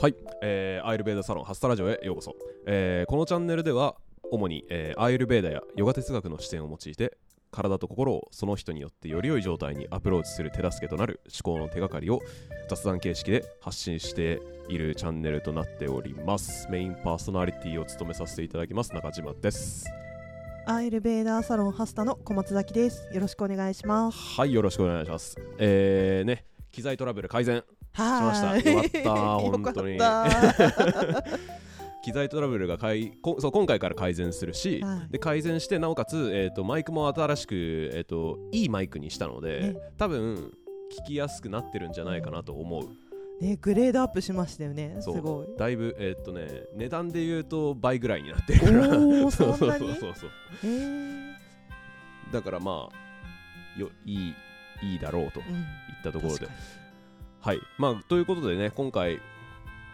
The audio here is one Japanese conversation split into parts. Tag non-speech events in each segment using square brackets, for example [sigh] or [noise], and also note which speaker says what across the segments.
Speaker 1: はい、えーアイルベーダサロンハスタラジオへようこそ、えーこのチャンネルでは主に、えーアイルベーダやヨガ哲学の視点を用いて体と心をその人によってより良い状態にアプローチする手助けとなる思考の手がかりを雑談形式で発信しているチャンネルとなっております。メインパーソナリティを務めさせていただきます中島です。
Speaker 2: アイルベーダーサロンハスタの小松崎です。よろしくお願いします。
Speaker 1: はいよろしくお願いします。えーね機材トラブル改善
Speaker 2: は
Speaker 1: しま。した。[laughs] よかった。本当に。[laughs] 機材トラブルがかいこそう今回から改善するし、
Speaker 2: はい。
Speaker 1: で改善してなおかつ、えー、とマイクも新しく、えー、といいマイクにしたので、
Speaker 2: ね。
Speaker 1: 多分聞きやすくなってるんじゃないかなと思う。
Speaker 2: ね、グレードアップしましたよね。すごい。
Speaker 1: だいぶえっ、とね値段で言うと倍ぐらいになってるから。[laughs] そうそう
Speaker 2: そ
Speaker 1: うそうそう。
Speaker 2: えー、
Speaker 1: だからまあよいいいいだろうと。い
Speaker 2: うん。
Speaker 1: ったところで。はい。まあということでね今回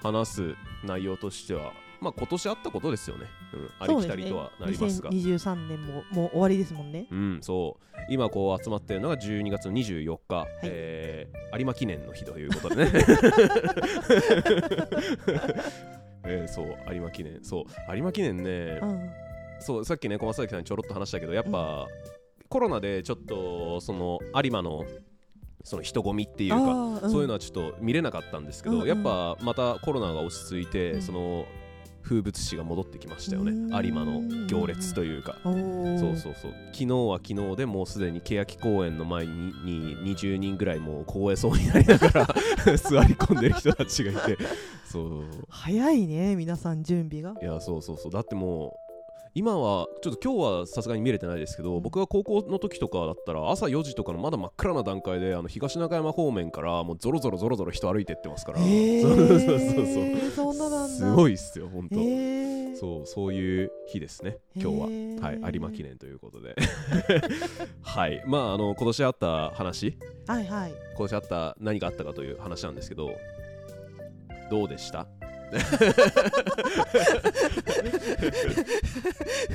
Speaker 1: 話す内容としてはまあ今年あったことですよね、うん、ありきたりとはなりますが。
Speaker 2: すね。2023年ももう終わりですもんね。
Speaker 1: うん、そう。今こう集まってるのが12月の24日、えー有馬記念の日ということでね、[laughs] えーそう。有馬記念。そう。有馬記念ね、
Speaker 2: うん。
Speaker 1: そうさっきね小松崎さんにちょろっと話したけどやっぱ、コロナでちょっとその有馬のその人混みっていうか、そういうのはちょっと見れなかったんですけど、やっぱまたコロナが落ち着いて、
Speaker 2: うん。
Speaker 1: その風物詩が戻ってきましたよね。
Speaker 2: うん。
Speaker 1: 有馬の行列というか。そうそうそう。昨日は昨日でもうすでに欅公園の前にに20人ぐらいもう凍えそうになりながら [laughs] 座り込んでる人たちがいて。そう。
Speaker 2: 早いね、皆さん準備が。
Speaker 1: いやそうそうそう。だってもう今はちょっと今日はさすがに見れてないですけど、
Speaker 2: うん。
Speaker 1: 僕が高校の時とかだったら朝4時とかのまだ真っ暗な段階であの東中山方面からもうゾロゾロゾロゾロ人歩いてってますから、
Speaker 2: え
Speaker 1: そうそう。すごいっすよ本当、
Speaker 2: えー、
Speaker 1: そうそういう日ですね。今日は。
Speaker 2: へー
Speaker 1: はい、有馬記念ということで。[laughs] はい。まああの今年あった話。
Speaker 2: はいはい。
Speaker 1: 今年あった何があったかという話なんですけどどうでした？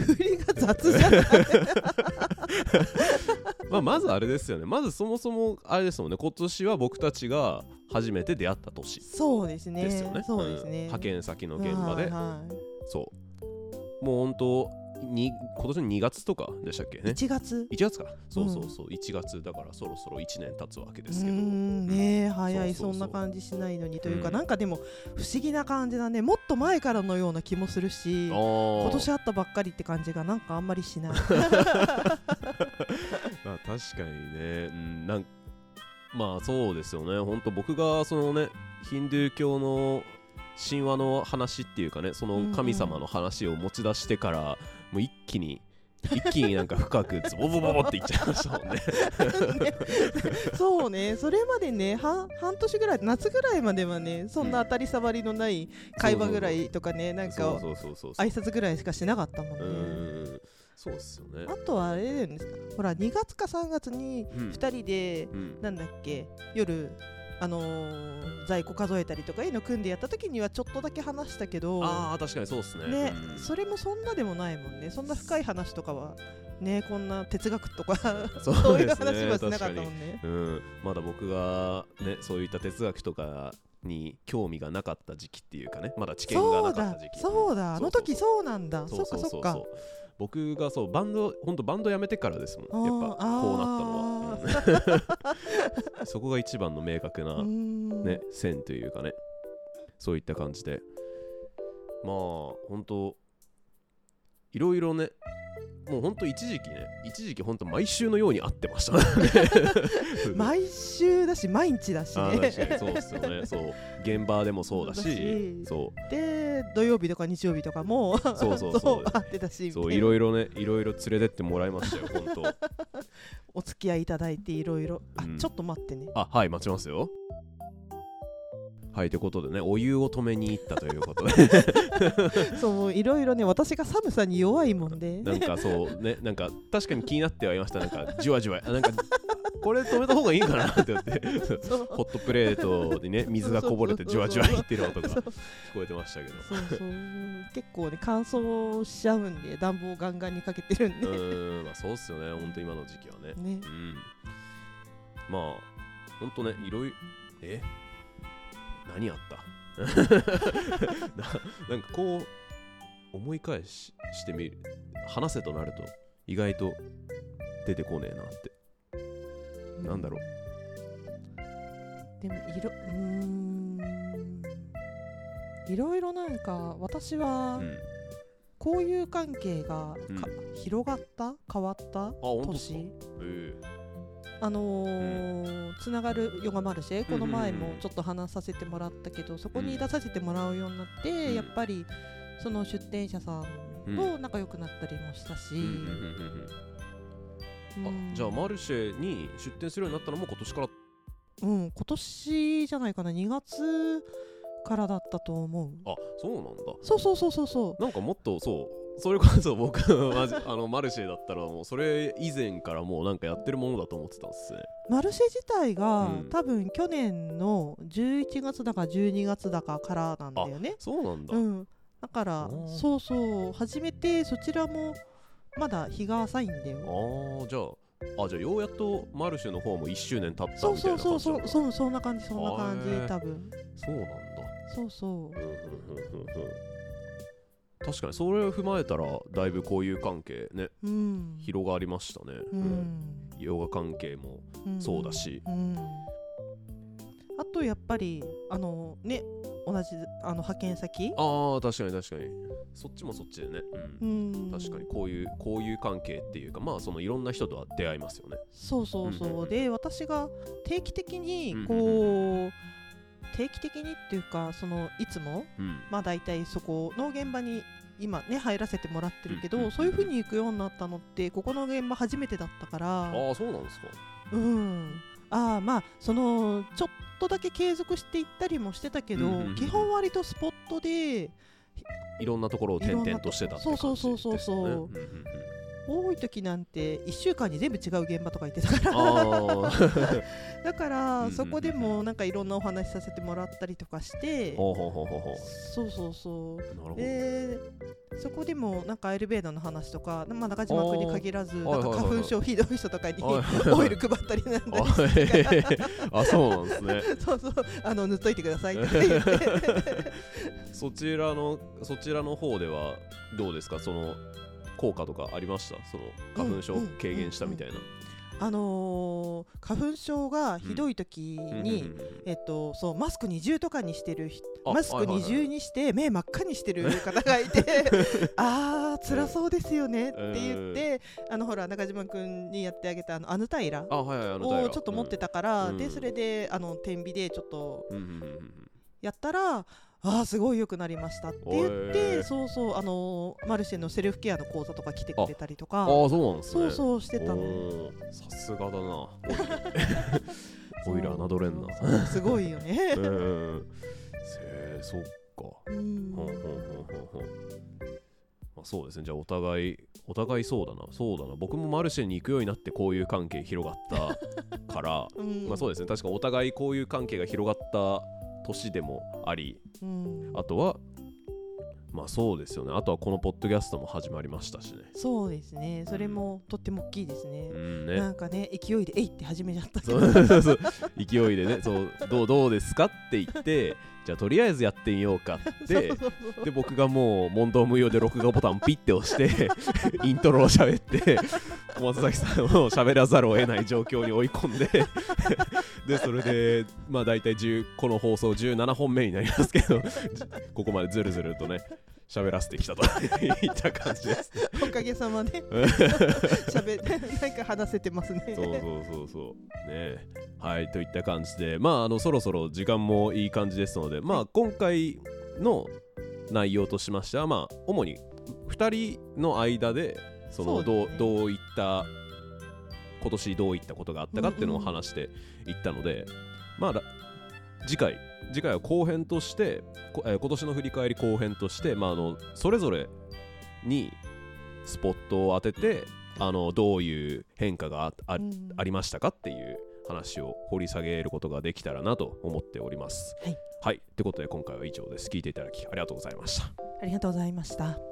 Speaker 2: 振りが雑じゃない。[laughs]
Speaker 1: まあまずあれですよね。まずそもそもあれですもんね。今年は僕たちが初めて出会った年。
Speaker 2: そうですね。
Speaker 1: ですよね。
Speaker 2: そうですね。
Speaker 1: ん。派遣先の現場で、
Speaker 2: はいはい。
Speaker 1: そう。もう本当に今年の2月とかでしたっけ？ね。
Speaker 2: 1月
Speaker 1: ？1月か。そうそうそう、1月だからそろそろ1年経つわけですけど。
Speaker 2: うーん。早い。
Speaker 1: そ
Speaker 2: んな感じしないのにというか、
Speaker 1: うん。
Speaker 2: なんかでも不思議な感じだね。もっと前からのような気もするし
Speaker 1: 今
Speaker 2: 今年あったばっかりって感じがなんかあんまりしない。[laughs] [laughs]
Speaker 1: まあ確かにね、うん、なんまあそうですよね。本当僕がそのねヒンドゥー教の神話の話っていうかねその神様の話を持ち出してから、もう一気に一気になんか深くズボボボボっていっちゃいましたもんね。
Speaker 2: そうね。それまでね半半年ぐらい夏ぐらいまではねそんな当たり障りのない会話ぐらいとかねなんか挨拶ぐらいしかしなかったもんね。
Speaker 1: そうっすよね。
Speaker 2: あとはあれだよね。ほら2月か3月に
Speaker 1: うん。
Speaker 2: 2人で
Speaker 1: うん。
Speaker 2: なんだっけ夜あのー在庫数えたりとかいうの組んでやった時にはちょっとだけ話したけど
Speaker 1: ああ確かにそうっすね。
Speaker 2: ね、
Speaker 1: うん。
Speaker 2: それもそんなでもないもんね。そんな深い話とかはねこんな哲学とか [laughs]
Speaker 1: そう
Speaker 2: いう話はしなかったもんね。
Speaker 1: うん、まだ僕がねそういった哲学とかに興味がなかった時期っていうかねまだ知見がなかった時期。
Speaker 2: そうだあの時そうなんだ。そっかそっか。
Speaker 1: 僕がそうバンド本当バンド辞めてからですもん。やっぱこうなったのは、うん [laughs] そこが一番の明確な、ね、線というかね。そういった感じで。まあ本当いろいろねもう本当一時期ね一時期本当毎週のように会ってましたね。[laughs]
Speaker 2: 毎週だし毎日だしね。
Speaker 1: そうですよね。そう。現場でもそうだしそ
Speaker 2: で土曜日とか日曜日とかも
Speaker 1: そうそう [laughs] そう。
Speaker 2: 会ってたし
Speaker 1: うそう
Speaker 2: い
Speaker 1: いろろねいろいろ連れてってもらいましたよ本当
Speaker 2: お付き合いいただいていろいろ。あ、
Speaker 1: うん。
Speaker 2: ちょっと待ってね。
Speaker 1: あはい待ちますよ。はいということでねお湯を止めに行ったということで。[laughs]
Speaker 2: そういろいろね私が寒さに弱いもんで。
Speaker 1: なんかそうねなんか確かに気になってはいました。なんかじわじわあなんかこれ止めた方がいいんかなって思って。ホットプレートにね水がこぼれてじわじわいってる音が聞こえてましたけど。
Speaker 2: そうそう。結構ね乾燥しちゃうんで暖房ガンガンにかけてるん
Speaker 1: う
Speaker 2: で、
Speaker 1: ーんまあそうっすよね。本当今の時期はね。
Speaker 2: ね。
Speaker 1: うん。まあほんとねいろいろえ？何あった？[laughs] なんかこう思い返ししてみる。話せとなると意外と出てこねえなってなんだろう。
Speaker 2: でもいろうーん。いろいろなんか私は
Speaker 1: うん。
Speaker 2: 交友関係がか、
Speaker 1: うん。
Speaker 2: 広がった？変わった？年？
Speaker 1: え
Speaker 2: あのーつながるヨガマルシェこの前もちょっと話させてもらったけどそこに出させてもらうようになって、
Speaker 1: うん。
Speaker 2: やっぱりその出店者さんと仲良くなったりもしたし、
Speaker 1: あじゃあマルシェに出店するようになったのも今年から。
Speaker 2: うん、今年じゃないかな。2月からだったと思う。
Speaker 1: あそうなんだ。
Speaker 2: そうそうそうそうそう。
Speaker 1: なんかもっとそうそれこそ僕 [laughs] あのマルシェだったらもうそれ以前からもうなんかやってるものだと思ってたんですね。
Speaker 2: マルシェ自体が、
Speaker 1: うん。
Speaker 2: 多分去年の11月だか12月だかからなんだよね。
Speaker 1: そうなんだ、
Speaker 2: うん。だからそうそう。初めてそちらもまだ日が浅いんだよ。
Speaker 1: ああじゃああじゃあようやっとマルシェの方も1周年経った
Speaker 2: そう
Speaker 1: みたい
Speaker 2: そうそう
Speaker 1: な感じなんだ
Speaker 2: そうそうそんな感じそんな感じ
Speaker 1: へー。
Speaker 2: 多分。
Speaker 1: そうなんだ。
Speaker 2: そうそう。
Speaker 1: うんうんうんうんうん確かにそれを踏まえたらだいぶこういう関係ね
Speaker 2: うん。
Speaker 1: 広がりましたね、
Speaker 2: う
Speaker 1: うん
Speaker 2: ん、
Speaker 1: ヨガ関係も
Speaker 2: うん。
Speaker 1: そうだし、
Speaker 2: うん。あとやっぱりあのね同じあの派遣先？
Speaker 1: ああ確かに確かに。そっちもそっちでね、う
Speaker 2: うん。ん
Speaker 1: 確かにこういうこういう関係っていうかまあそのいろんな人とは出会いますよね。
Speaker 2: そうそうそう、
Speaker 1: うんうんうん
Speaker 2: で私が定期的に
Speaker 1: うんうん
Speaker 2: こう、定期的にっていうかそのいつも
Speaker 1: うん。
Speaker 2: まあ大体そこの現場に今ね入らせてもらってるけど、
Speaker 1: うんうんうん
Speaker 2: そういう風に行くようになったのってここの現場初めてだったから。
Speaker 1: ああそうなんですか。
Speaker 2: うん。ああまあそのちょっとだけ継続していったりもしてたけど、
Speaker 1: うんうんうん
Speaker 2: 基本割とスポットで
Speaker 1: いろんなところを転々としてたって感じです、ね、
Speaker 2: そうそうそうそうそう。ん
Speaker 1: んん
Speaker 2: 多い時なんて1週間に全部違う現場とか行ってたから。[laughs] だからそこでもなんかいろんなお話しさせてもらったりとかして。そうそうそう。でそこでもなんかアイルベーダの話とか、まあ、中島君に限らず
Speaker 1: ー。
Speaker 2: なんか花粉症ひどい人とかに [laughs] オイル配ったりなんだ
Speaker 1: あ
Speaker 2: り
Speaker 1: あ [laughs] そうなんですね。
Speaker 2: そうそう。あの塗っといてくださいって言って。
Speaker 1: そちらのそちらの方ではどうですか？その効果とかありました？その花粉症軽減したみたいな、
Speaker 2: あのー花粉症がひどい時に、えっと、そうマスク二重とかにしてるマスク二重にして目真っ赤にしてる方がいて [laughs] あー辛そうですよねって言ってあのほら中島君にやってあげたあのアヌタイラをちょっと持ってたから、
Speaker 1: うん。
Speaker 2: でそれであの天秤でちょっとやったらあーすごい良くなりましたって言ってそうそうあのマルシェのセルフケアの講座とか来てくれたりとか
Speaker 1: ああそうなんですね
Speaker 2: そうそうしてたの。
Speaker 1: さすがだなオイラ侮れんな
Speaker 2: すごいよね
Speaker 1: う。んせーそっか
Speaker 2: ん
Speaker 1: ほんほんほんほんまあ、そうですねじゃあお互いお互いそうだなそうだな僕もマルシェに行くようになってこういう関係広がったから
Speaker 2: うん
Speaker 1: まあそうですね確かお互いこういう関係が広がった年でもあり
Speaker 2: うん。
Speaker 1: あとはまあそうですよね。あとはこのポッドキャストも始まりましたしね。
Speaker 2: そうですね。それもとっても大きいですね。
Speaker 1: う。んね。
Speaker 2: なんかね勢いでえいって始めちゃった。け
Speaker 1: そ
Speaker 2: ど。
Speaker 1: うそうそう。勢いでね。そうどうどうですかって言ってじゃあとりあえずやってみようかって。で僕がもう問答無用で録画ボタンピッて押して [laughs] イントロを喋って小松崎さんを喋らざるを得ない状況に追い込んででそれでまあ大体10この放送17本目になりますけどじここまでずるずるとね喋らせてきたと。[laughs] いった感じです。
Speaker 2: おかげさまで。[laughs] 喋ってなんか話せてますね。
Speaker 1: そうそうそうそう。ね。はいといった感じで。まああのそろそろ時間もいい感じですのでまあ今回の内容としましてはまあ主に2人の間でそのどう
Speaker 2: ね。
Speaker 1: どういった今年どういったことがあったかっていうのを
Speaker 2: うんうん
Speaker 1: 話していったので、まあら次回次回は後編として、こえー今年の振り返り後編として、まあ、あのそれぞれにスポットを当ててあのどういう変化がああ
Speaker 2: うん
Speaker 1: ありましたかっていう話を掘り下げることができたらなと思っております。
Speaker 2: はい。
Speaker 1: はい。ってことで今回は以上です。聞いていただきありがとうございました。
Speaker 2: ありがとうございました。